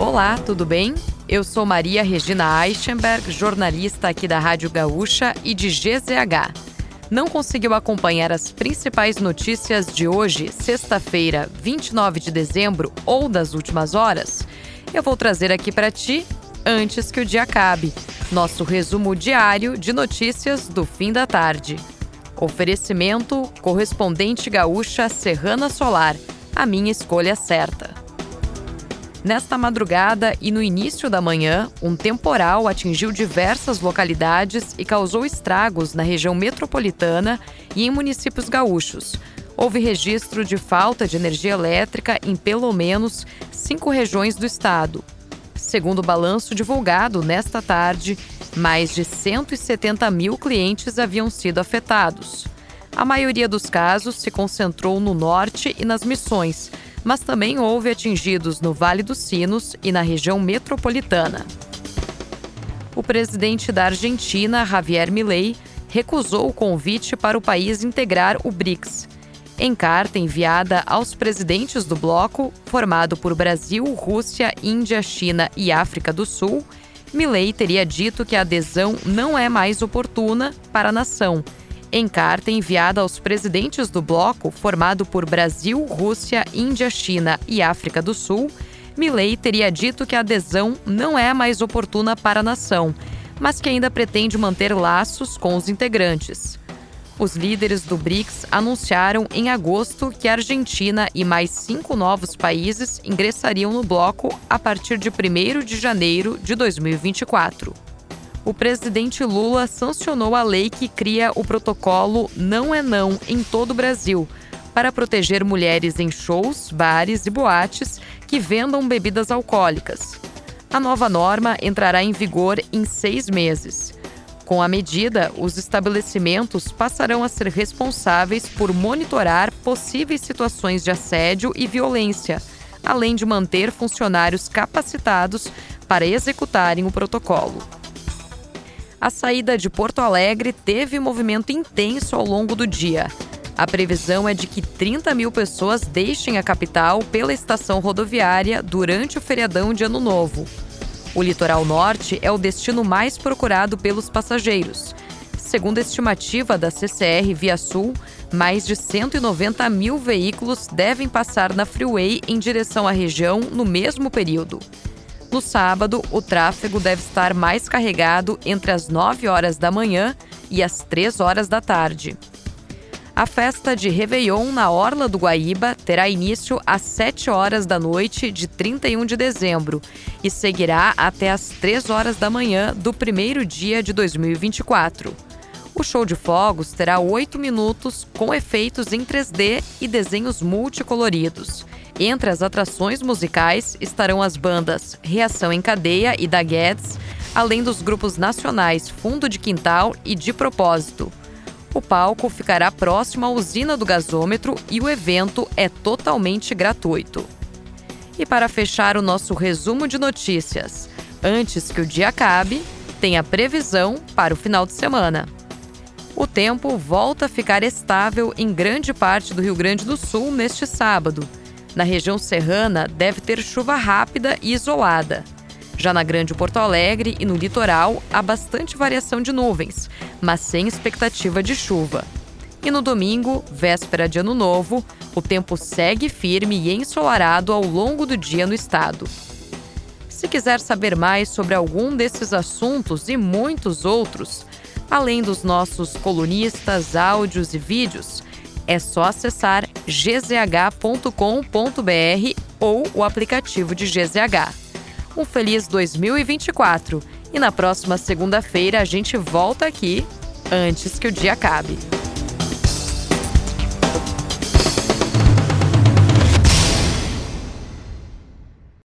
Olá, tudo bem? Eu sou Maria Regina Eichenberg, jornalista aqui da Rádio Gaúcha e de GZH. Não conseguiu acompanhar as principais notícias de hoje, sexta-feira, 29 de dezembro, ou das últimas horas? Eu vou trazer aqui para ti antes que o dia acabe. Nosso resumo diário de notícias do fim da tarde. Oferecimento correspondente gaúcha Serrana Solar. A minha escolha certa. Nesta madrugada e no início da manhã, um temporal atingiu diversas localidades e causou estragos na região metropolitana e em municípios gaúchos. Houve registro de falta de energia elétrica em pelo menos cinco regiões do estado. Segundo o balanço divulgado nesta tarde, mais de 170 mil clientes haviam sido afetados. A maioria dos casos se concentrou no norte e nas missões mas também houve atingidos no Vale dos Sinos e na região metropolitana. O presidente da Argentina, Javier Milei, recusou o convite para o país integrar o BRICS. Em carta enviada aos presidentes do bloco, formado por Brasil, Rússia, Índia, China e África do Sul, Milei teria dito que a adesão não é mais oportuna para a nação em carta enviada aos presidentes do bloco, formado por Brasil, Rússia, Índia, China e África do Sul, Milley teria dito que a adesão não é mais oportuna para a nação, mas que ainda pretende manter laços com os integrantes. Os líderes do BRICS anunciaram em agosto que a Argentina e mais cinco novos países ingressariam no bloco a partir de 1 de janeiro de 2024 o presidente Lula sancionou a lei que cria o protocolo Não é Não em todo o Brasil, para proteger mulheres em shows, bares e boates que vendam bebidas alcoólicas. A nova norma entrará em vigor em seis meses. Com a medida, os estabelecimentos passarão a ser responsáveis por monitorar possíveis situações de assédio e violência, além de manter funcionários capacitados para executarem o protocolo a saída de Porto Alegre teve movimento intenso ao longo do dia. A previsão é de que 30 mil pessoas deixem a capital pela estação rodoviária durante o feriadão de Ano Novo. O litoral norte é o destino mais procurado pelos passageiros. Segundo a estimativa da CCR Via Sul, mais de 190 mil veículos devem passar na Freeway em direção à região no mesmo período. No sábado, o tráfego deve estar mais carregado entre as 9 horas da manhã e as 3 horas da tarde. A festa de Réveillon na Orla do Guaíba terá início às 7 horas da noite de 31 de dezembro e seguirá até às 3 horas da manhã do primeiro dia de 2024. O show de fogos terá 8 minutos com efeitos em 3D e desenhos multicoloridos. Entre as atrações musicais estarão as bandas Reação em Cadeia e da Guedes, além dos grupos nacionais Fundo de Quintal e De Propósito. O palco ficará próximo à usina do gasômetro e o evento é totalmente gratuito. E para fechar o nosso resumo de notícias, antes que o dia acabe, tem a previsão para o final de semana. O tempo volta a ficar estável em grande parte do Rio Grande do Sul neste sábado na região serrana, deve ter chuva rápida e isolada. Já na Grande Porto Alegre e no litoral, há bastante variação de nuvens, mas sem expectativa de chuva. E no domingo, véspera de Ano Novo, o tempo segue firme e ensolarado ao longo do dia no estado. Se quiser saber mais sobre algum desses assuntos e muitos outros, além dos nossos colunistas, áudios e vídeos, é só acessar gzh.com.br ou o aplicativo de GZH. Um feliz 2024 e na próxima segunda-feira a gente volta aqui antes que o dia acabe.